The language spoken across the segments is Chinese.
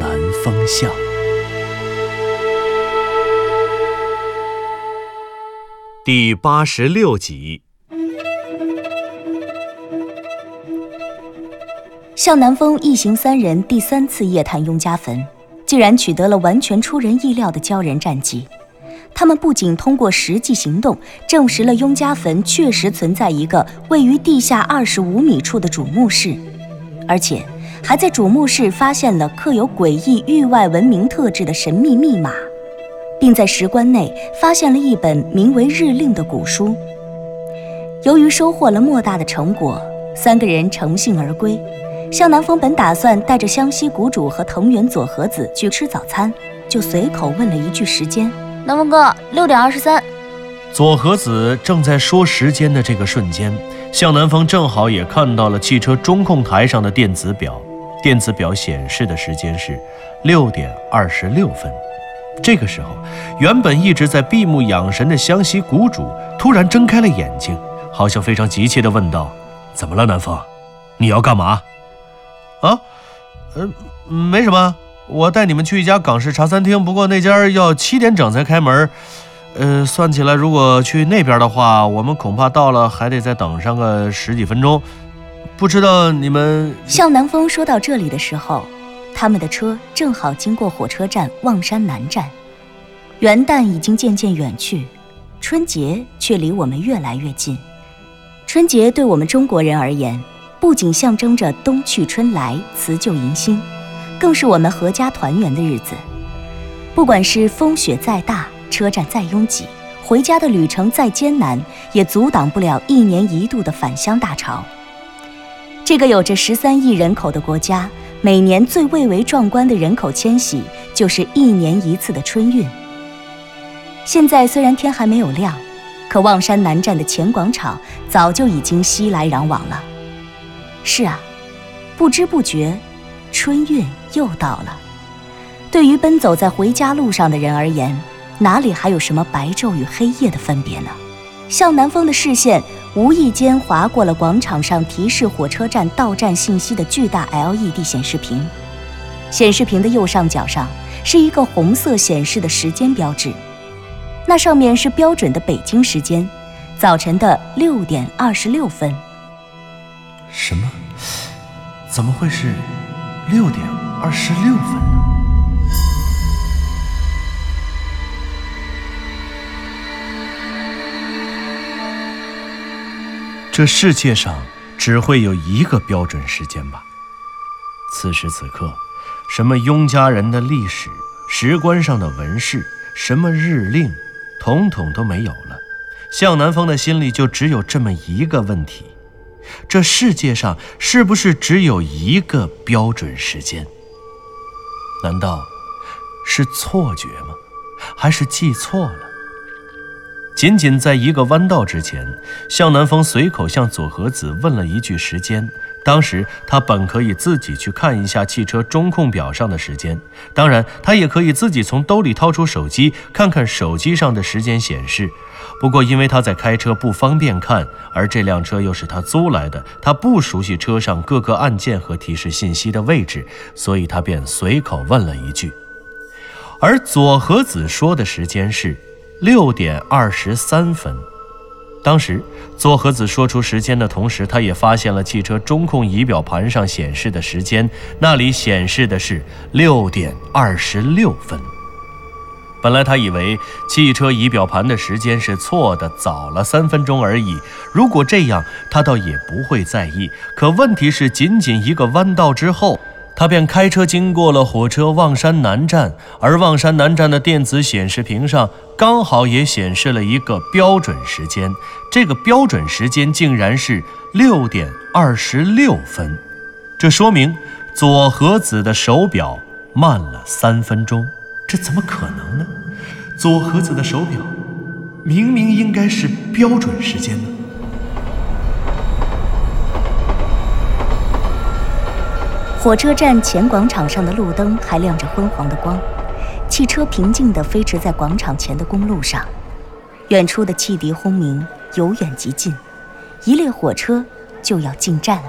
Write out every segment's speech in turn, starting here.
南风向》第八十六集。向南风一行三人第三次夜探雍家坟，竟然取得了完全出人意料的骄人战绩。他们不仅通过实际行动证实了雍家坟确实存在一个位于地下二十五米处的主墓室，而且还在主墓室发现了刻有诡异域外文明特质的神秘密码，并在石棺内发现了一本名为《日令》的古书。由于收获了莫大的成果，三个人乘兴而归。向南风本打算带着湘西谷主和藤原佐和子去吃早餐，就随口问了一句时间。南风哥，六点二十三。佐和子正在说时间的这个瞬间，向南风正好也看到了汽车中控台上的电子表，电子表显示的时间是六点二十六分。这个时候，原本一直在闭目养神的湘西谷主突然睁开了眼睛，好像非常急切地问道：“怎么了，南风？你要干嘛？”啊，呃，没什么，我带你们去一家港式茶餐厅，不过那家要七点整才开门。呃，算起来，如果去那边的话，我们恐怕到了还得再等上个十几分钟。不知道你们……向南风说到这里的时候，他们的车正好经过火车站望山南站。元旦已经渐渐远去，春节却离我们越来越近。春节对我们中国人而言，不仅象征着冬去春来、辞旧迎新，更是我们阖家团圆的日子。不管是风雪再大，车站再拥挤，回家的旅程再艰难，也阻挡不了一年一度的返乡大潮。这个有着十三亿人口的国家，每年最蔚为壮观的人口迁徙，就是一年一次的春运。现在虽然天还没有亮，可望山南站的前广场早就已经熙来攘往了。是啊，不知不觉，春运又到了。对于奔走在回家路上的人而言，哪里还有什么白昼与黑夜的分别呢？向南风的视线无意间划过了广场上提示火车站到站信息的巨大 LED 显示屏，显示屏的右上角上是一个红色显示的时间标志，那上面是标准的北京时间，早晨的六点二十六分。什么？怎么会是六点二十六分呢？这世界上只会有一个标准时间吧？此时此刻，什么雍家人的历史、石棺上的纹饰、什么日令，统统都没有了。向南风的心里就只有这么一个问题。这世界上是不是只有一个标准时间？难道是错觉吗？还是记错了？仅仅在一个弯道之前，向南风随口向佐和子问了一句时间。当时他本可以自己去看一下汽车中控表上的时间，当然他也可以自己从兜里掏出手机看看手机上的时间显示。不过，因为他在开车不方便看，而这辆车又是他租来的，他不熟悉车上各个按键和提示信息的位置，所以他便随口问了一句。而佐和子说的时间是六点二十三分。当时，佐和子说出时间的同时，他也发现了汽车中控仪表盘上显示的时间，那里显示的是六点二十六分。本来他以为汽车仪表盘的时间是错的，早了三分钟而已。如果这样，他倒也不会在意。可问题是，仅仅一个弯道之后，他便开车经过了火车望山南站，而望山南站的电子显示屏上刚好也显示了一个标准时间，这个标准时间竟然是六点二十六分。这说明左和子的手表慢了三分钟，这怎么可能呢？左和子的手表明明应该是标准时间呢。火车站前广场上的路灯还亮着昏黄的光，汽车平静地飞驰在广场前的公路上，远处的汽笛轰鸣由远及近，一列火车就要进站了。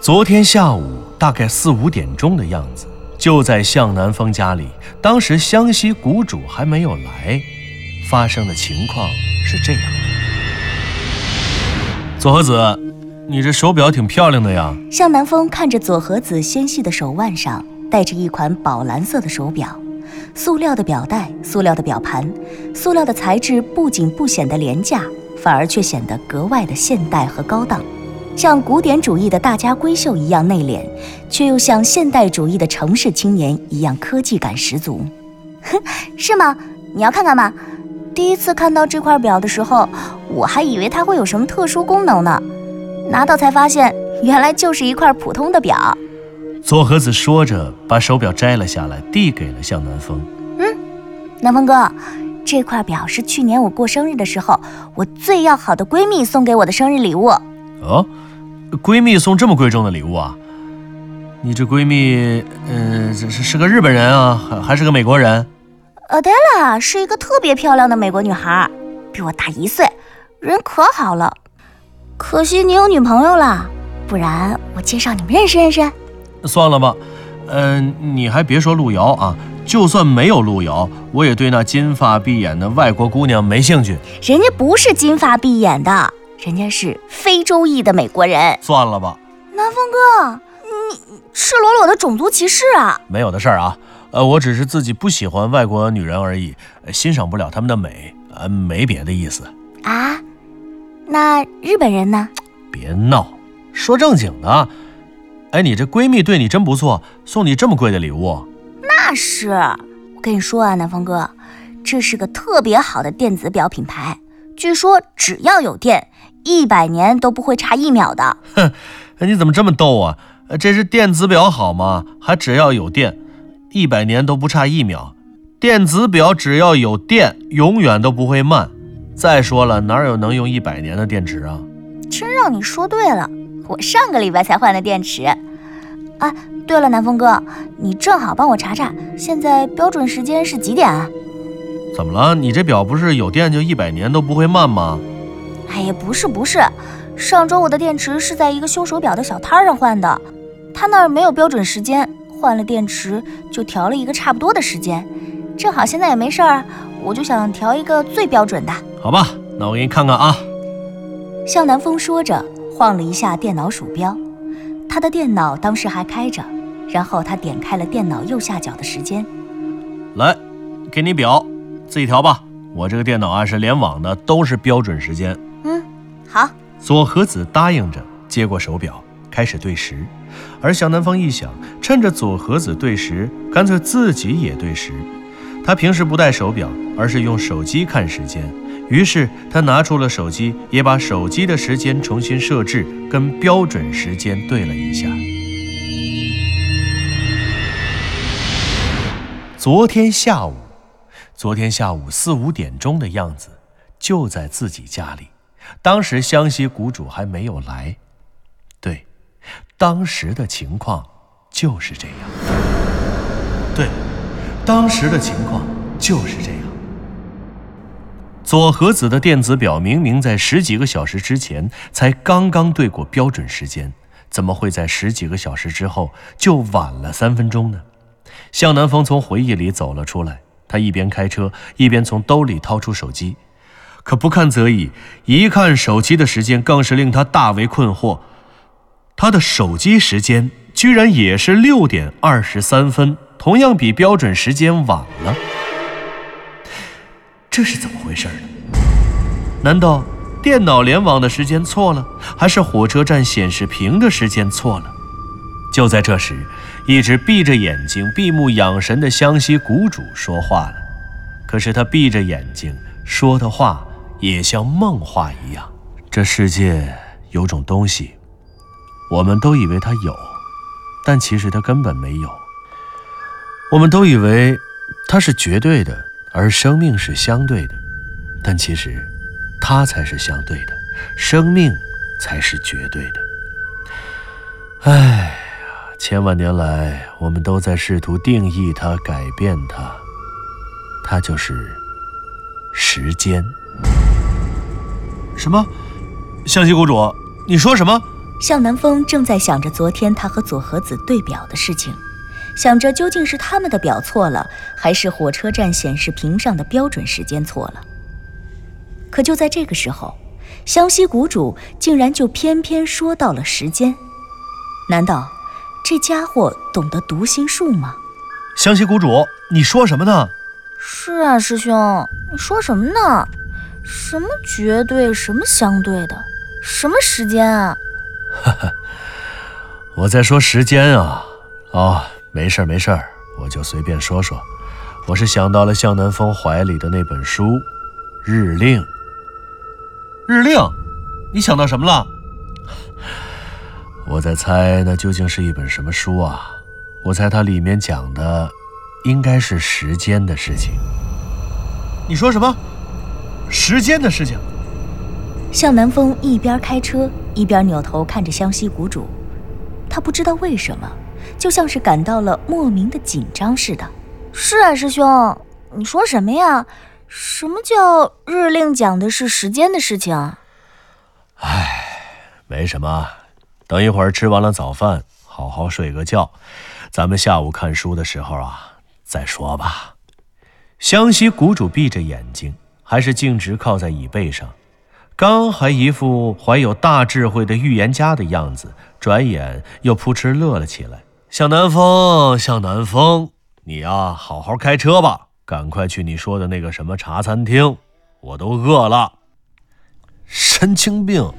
昨天下午大概四五点钟的样子，就在向南风家里，当时湘西谷主还没有来，发生的情况是这样的：左和子。你这手表挺漂亮的呀！向南风看着佐和子纤细的手腕上戴着一款宝蓝色的手表，塑料的表带，塑料的表盘，塑料的材质不仅不显得廉价，反而却显得格外的现代和高档，像古典主义的大家闺秀一样内敛，却又像现代主义的城市青年一样科技感十足。哼，是吗？你要看看吗？第一次看到这块表的时候，我还以为它会有什么特殊功能呢。拿到才发现，原来就是一块普通的表。佐和子说着，把手表摘了下来，递给了向南风。嗯，南风哥，这块表是去年我过生日的时候，我最要好的闺蜜送给我的生日礼物。哦，闺蜜送这么贵重的礼物啊？你这闺蜜，呃，这是是个日本人啊，还还是个美国人？Adela 是一个特别漂亮的美国女孩，比我大一岁，人可好了。可惜你有女朋友了，不然我介绍你们认识认识。算了吧，嗯，你还别说路遥啊，就算没有路遥，我也对那金发碧眼的外国姑娘没兴趣。人家不是金发碧眼的，人家是非洲裔的美国人。算了吧，南风哥，你赤裸裸的种族歧视啊！没有的事儿啊，呃，我只是自己不喜欢外国女人而已，欣赏不了她们的美，呃，没别的意思啊。那日本人呢？别闹，说正经的。哎，你这闺蜜对你真不错，送你这么贵的礼物。那是，我跟你说啊，南方哥，这是个特别好的电子表品牌，据说只要有电，一百年都不会差一秒的。哼，你怎么这么逗啊？这是电子表好吗？还只要有电，一百年都不差一秒。电子表只要有电，永远都不会慢。再说了，哪有能用一百年的电池啊？真让你说对了，我上个礼拜才换的电池。啊，对了，南风哥，你正好帮我查查，现在标准时间是几点啊？怎么了？你这表不是有电就一百年都不会慢吗？哎呀，不是不是，上周我的电池是在一个修手表的小摊上换的，他那儿没有标准时间，换了电池就调了一个差不多的时间。正好现在也没事儿，我就想调一个最标准的。好吧，那我给你看看啊。向南风说着，晃了一下电脑鼠标。他的电脑当时还开着，然后他点开了电脑右下角的时间。来，给你表，自己调吧。我这个电脑啊是联网的，都是标准时间。嗯，好。左和子答应着，接过手表，开始对时。而向南风一想，趁着左和子对时，干脆自己也对时。他平时不戴手表，而是用手机看时间。于是他拿出了手机，也把手机的时间重新设置，跟标准时间对了一下。昨天下午，昨天下午四五点钟的样子，就在自己家里。当时湘西谷主还没有来。对，当时的情况就是这样。对，当时的情况就是这样。左和子的电子表明明在十几个小时之前才刚刚对过标准时间，怎么会在十几个小时之后就晚了三分钟呢？向南风从回忆里走了出来，他一边开车一边从兜里掏出手机，可不看则已，一看手机的时间更是令他大为困惑。他的手机时间居然也是六点二十三分，同样比标准时间晚了。这是怎么回事呢？难道电脑联网的时间错了，还是火车站显示屏的时间错了？就在这时，一直闭着眼睛、闭目养神的湘西谷主说话了。可是他闭着眼睛说的话，也像梦话一样。这世界有种东西，我们都以为它有，但其实它根本没有。我们都以为它是绝对的，而生命是相对的，但其实它才是相对的，生命才是绝对的。哎呀，千万年来，我们都在试图定义它、改变它，它就是时间。什么？湘西谷主，你说什么？向南风正在想着昨天他和左和子对表的事情，想着究竟是他们的表错了，还是火车站显示屏上的标准时间错了。可就在这个时候，湘西谷主竟然就偏偏说到了时间。难道这家伙懂得读心术吗？湘西谷主，你说什么呢？是啊，师兄，你说什么呢？什么绝对，什么相对的，什么时间啊？哈哈，我在说时间啊。哦，没事儿没事儿，我就随便说说。我是想到了向南风怀里的那本书《日令》。日令，你想到什么了？我在猜，那究竟是一本什么书啊？我猜它里面讲的，应该是时间的事情。你说什么？时间的事情。向南风一边开车一边扭头看着湘西谷主，他不知道为什么，就像是感到了莫名的紧张似的。是啊，师兄，你说什么呀？什么叫日令讲的是时间的事情？唉，没什么，等一会儿吃完了早饭，好好睡个觉，咱们下午看书的时候啊再说吧。湘西谷主闭着眼睛。还是径直靠在椅背上，刚还一副怀有大智慧的预言家的样子，转眼又扑哧乐了起来。向南风，向南风，你呀，好好开车吧，赶快去你说的那个什么茶餐厅，我都饿了。神经病，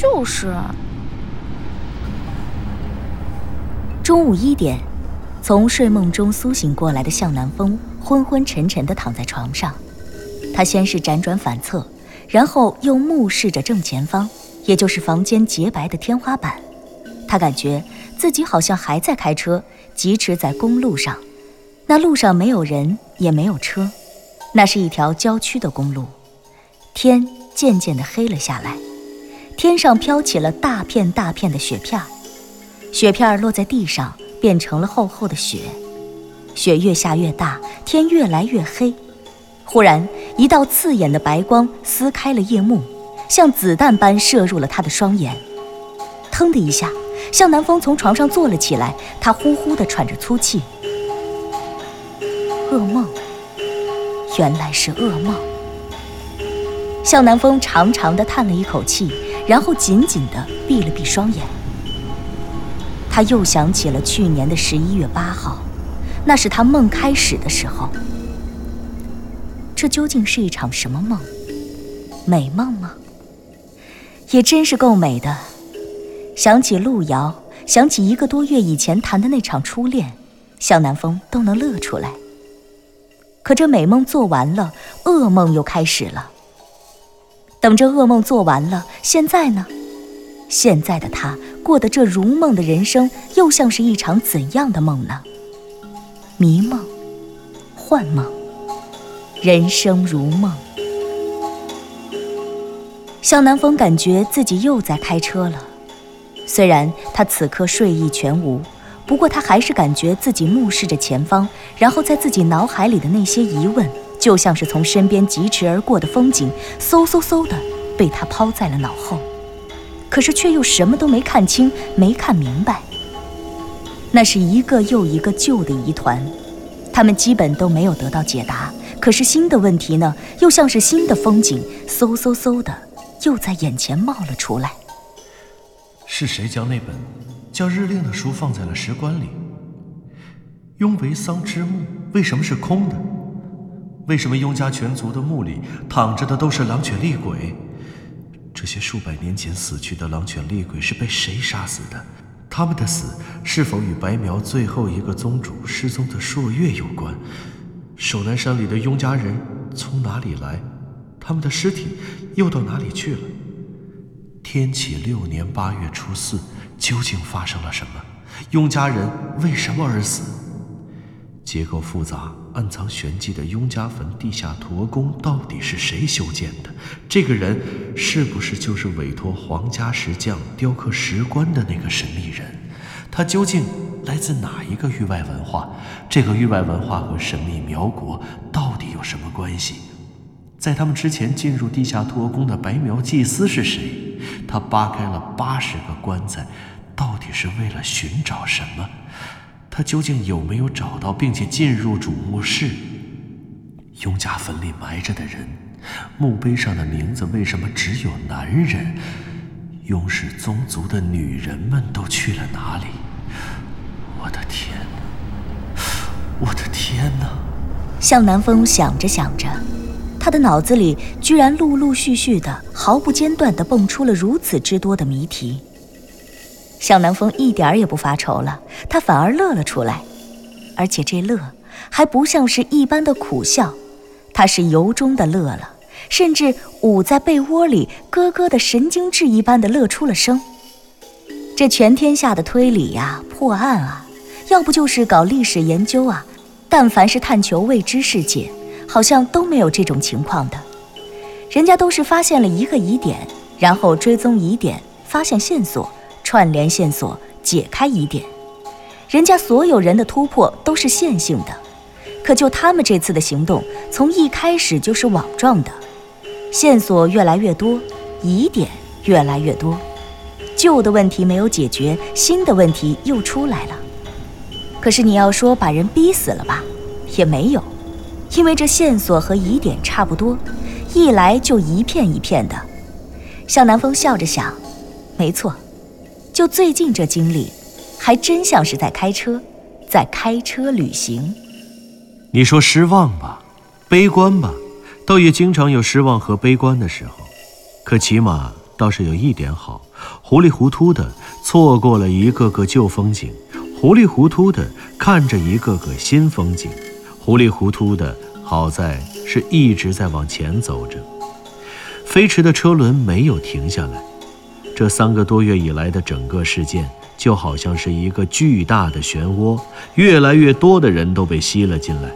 就是。中午一点，从睡梦中苏醒过来的向南风，昏昏沉沉的躺在床上。他先是辗转反侧，然后又目视着正前方，也就是房间洁白的天花板。他感觉自己好像还在开车，疾驰在公路上。那路上没有人，也没有车，那是一条郊区的公路。天渐渐地黑了下来，天上飘起了大片大片的雪片儿，雪片儿落在地上，变成了厚厚的雪。雪越下越大，天越来越黑。忽然，一道刺眼的白光撕开了夜幕，像子弹般射入了他的双眼。腾的一下，向南风从床上坐了起来，他呼呼地喘着粗气。噩梦，原来是噩梦。向南风长长的叹了一口气，然后紧紧地闭了闭双眼。他又想起了去年的十一月八号，那是他梦开始的时候。这究竟是一场什么梦？美梦吗？也真是够美的。想起路遥，想起一个多月以前谈的那场初恋，向南风都能乐出来。可这美梦做完了，噩梦又开始了。等这噩梦做完了，现在呢？现在的他过的这如梦的人生，又像是一场怎样的梦呢？迷梦，幻梦。人生如梦，向南风感觉自己又在开车了。虽然他此刻睡意全无，不过他还是感觉自己目视着前方，然后在自己脑海里的那些疑问，就像是从身边疾驰而过的风景，嗖嗖嗖的被他抛在了脑后。可是却又什么都没看清，没看明白。那是一个又一个旧的疑团，他们基本都没有得到解答。可是新的问题呢，又像是新的风景，嗖嗖嗖的，又在眼前冒了出来。是谁将那本叫日令的书放在了石棺里？雍维桑之墓为什么是空的？为什么雍家全族的墓里躺着的都是狼犬厉鬼？这些数百年前死去的狼犬厉鬼是被谁杀死的？他们的死是否与白苗最后一个宗主失踪的朔月有关？守南山里的雍家人从哪里来？他们的尸体又到哪里去了？天启六年八月初四，究竟发生了什么？雍家人为什么而死？结构复杂、暗藏玄机的雍家坟地下驼宫到底是谁修建的？这个人是不是就是委托皇家石匠雕刻石棺的那个神秘人？他究竟来自哪一个域外文化？这个域外文化和神秘苗国到底有什么关系？在他们之前进入地下托宫的白苗祭司是谁？他扒开了八十个棺材，到底是为了寻找什么？他究竟有没有找到，并且进入主墓室？雍家坟里埋着的人，墓碑上的名字为什么只有男人？雍氏宗族的女人们都去了哪里？我的天哪！我的天哪！向南风想着想着，他的脑子里居然陆陆续续的、毫不间断的蹦出了如此之多的谜题。向南风一点也不发愁了，他反而乐了出来，而且这乐还不像是一般的苦笑，他是由衷的乐了，甚至捂在被窝里咯咯的神经质一般的乐出了声。这全天下的推理呀、破案啊，要不就是搞历史研究啊，但凡是探求未知世界，好像都没有这种情况的。人家都是发现了一个疑点，然后追踪疑点，发现线索。串联线索，解开疑点，人家所有人的突破都是线性的，可就他们这次的行动，从一开始就是网状的，线索越来越多，疑点越来越多，旧的问题没有解决，新的问题又出来了。可是你要说把人逼死了吧，也没有，因为这线索和疑点差不多，一来就一片一片的。向南风笑着想，没错。就最近这经历，还真像是在开车，在开车旅行。你说失望吧，悲观吧，倒也经常有失望和悲观的时候。可起码倒是有一点好，糊里糊涂的错过了一个个旧风景，糊里糊涂的看着一个个新风景，糊里糊涂的，好在是一直在往前走着，飞驰的车轮没有停下来。这三个多月以来的整个事件，就好像是一个巨大的漩涡，越来越多的人都被吸了进来。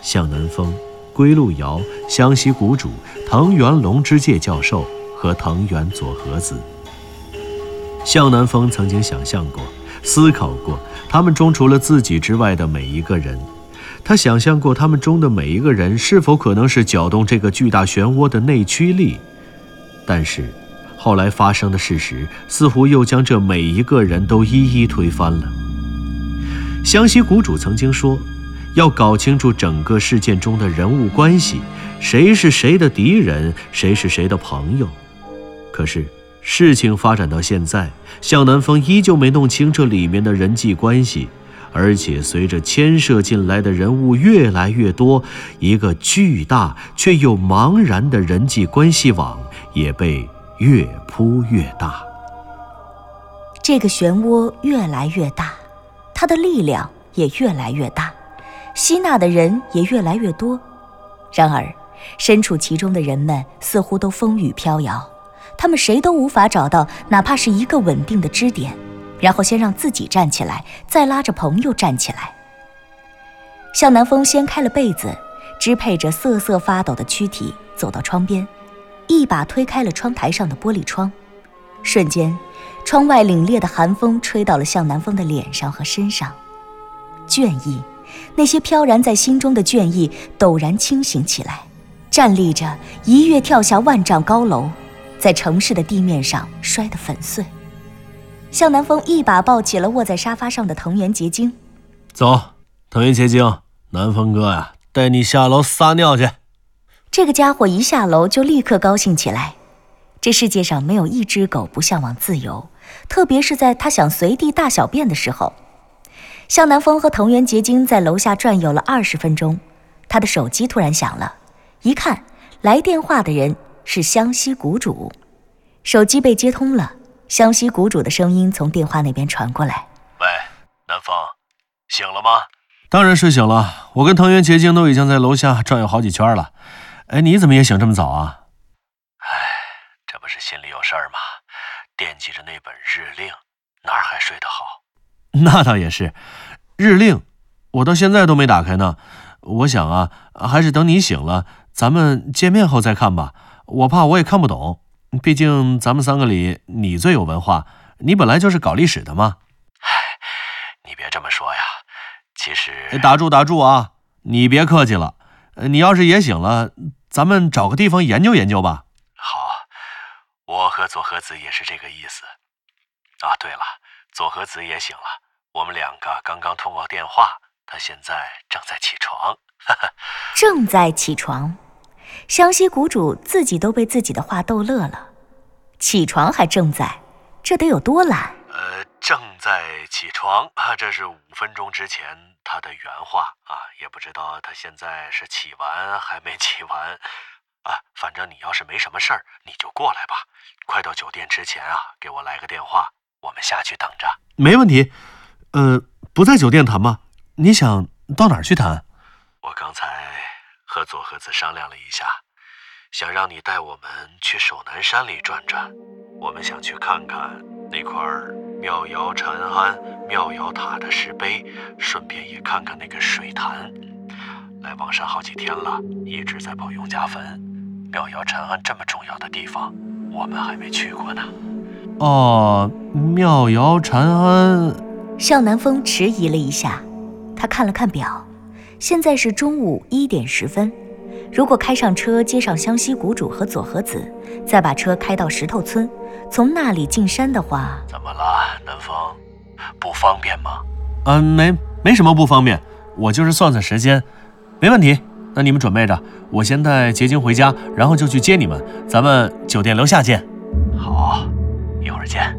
向南风、归路遥、湘西谷主、藤原龙之介教授和藤原佐和子。向南风曾经想象过、思考过，他们中除了自己之外的每一个人。他想象过他们中的每一个人是否可能是搅动这个巨大漩涡的内驱力，但是。后来发生的事实似乎又将这每一个人都一一推翻了。湘西谷主曾经说，要搞清楚整个事件中的人物关系，谁是谁的敌人，谁是谁的朋友。可是事情发展到现在，向南风依旧没弄清这里面的人际关系，而且随着牵涉进来的人物越来越多，一个巨大却又茫然的人际关系网也被。越铺越大，这个漩涡越来越大，它的力量也越来越大，吸纳的人也越来越多。然而，身处其中的人们似乎都风雨飘摇，他们谁都无法找到哪怕是一个稳定的支点，然后先让自己站起来，再拉着朋友站起来。向南风掀开了被子，支配着瑟瑟发抖的躯体走到窗边。一把推开了窗台上的玻璃窗，瞬间，窗外凛冽的寒风吹到了向南风的脸上和身上。倦意，那些飘然在心中的倦意陡然清醒起来，站立着一跃跳下万丈高楼，在城市的地面上摔得粉碎。向南风一把抱起了卧在沙发上的藤原结晶，走，藤原结晶，南风哥呀，带你下楼撒尿去。这个家伙一下楼就立刻高兴起来。这世界上没有一只狗不向往自由，特别是在他想随地大小便的时候。向南风和藤原结晶在楼下转悠了二十分钟，他的手机突然响了，一看来电话的人是湘西谷主。手机被接通了，湘西谷主的声音从电话那边传过来：“喂，南风，醒了吗？当然睡醒了。我跟藤原结晶都已经在楼下转悠好几圈了。”哎，你怎么也醒这么早啊？哎，这不是心里有事儿吗？惦记着那本日令，哪儿还睡得好？那倒也是，日令，我到现在都没打开呢。我想啊，还是等你醒了，咱们见面后再看吧。我怕我也看不懂，毕竟咱们三个里你最有文化，你本来就是搞历史的嘛。唉，你别这么说呀。其实，打住打住啊！你别客气了。你要是也醒了，咱们找个地方研究研究吧。好，我和左和子也是这个意思。啊，对了，左和子也醒了，我们两个刚刚通过电话。他现在正在起床，正在起床。湘西谷主自己都被自己的话逗乐了。起床还正在，这得有多懒？呃，正在起床啊，这是五分钟之前他的原话啊，也不知道他现在是起完还没起完啊。反正你要是没什么事儿，你就过来吧。快到酒店之前啊，给我来个电话，我们下去等着。没问题。呃，不在酒店谈吗？你想到哪儿去谈？我刚才和佐和子商量了一下，想让你带我们去守南山里转转。我们想去看看那块妙瑶禅庵、妙瑶塔的石碑，顺便也看看那个水潭。来望山好几天了，一直在跑永家坟。妙瑶禅庵这么重要的地方，我们还没去过呢。哦，妙瑶禅庵。向南风迟疑了一下。他看了看表，现在是中午一点十分。如果开上车接上湘西谷主和佐和子，再把车开到石头村，从那里进山的话，怎么了，南风？不方便吗？嗯，没，没什么不方便。我就是算算时间，没问题。那你们准备着，我先带结晶回家，然后就去接你们。咱们酒店楼下见。好，一会儿见。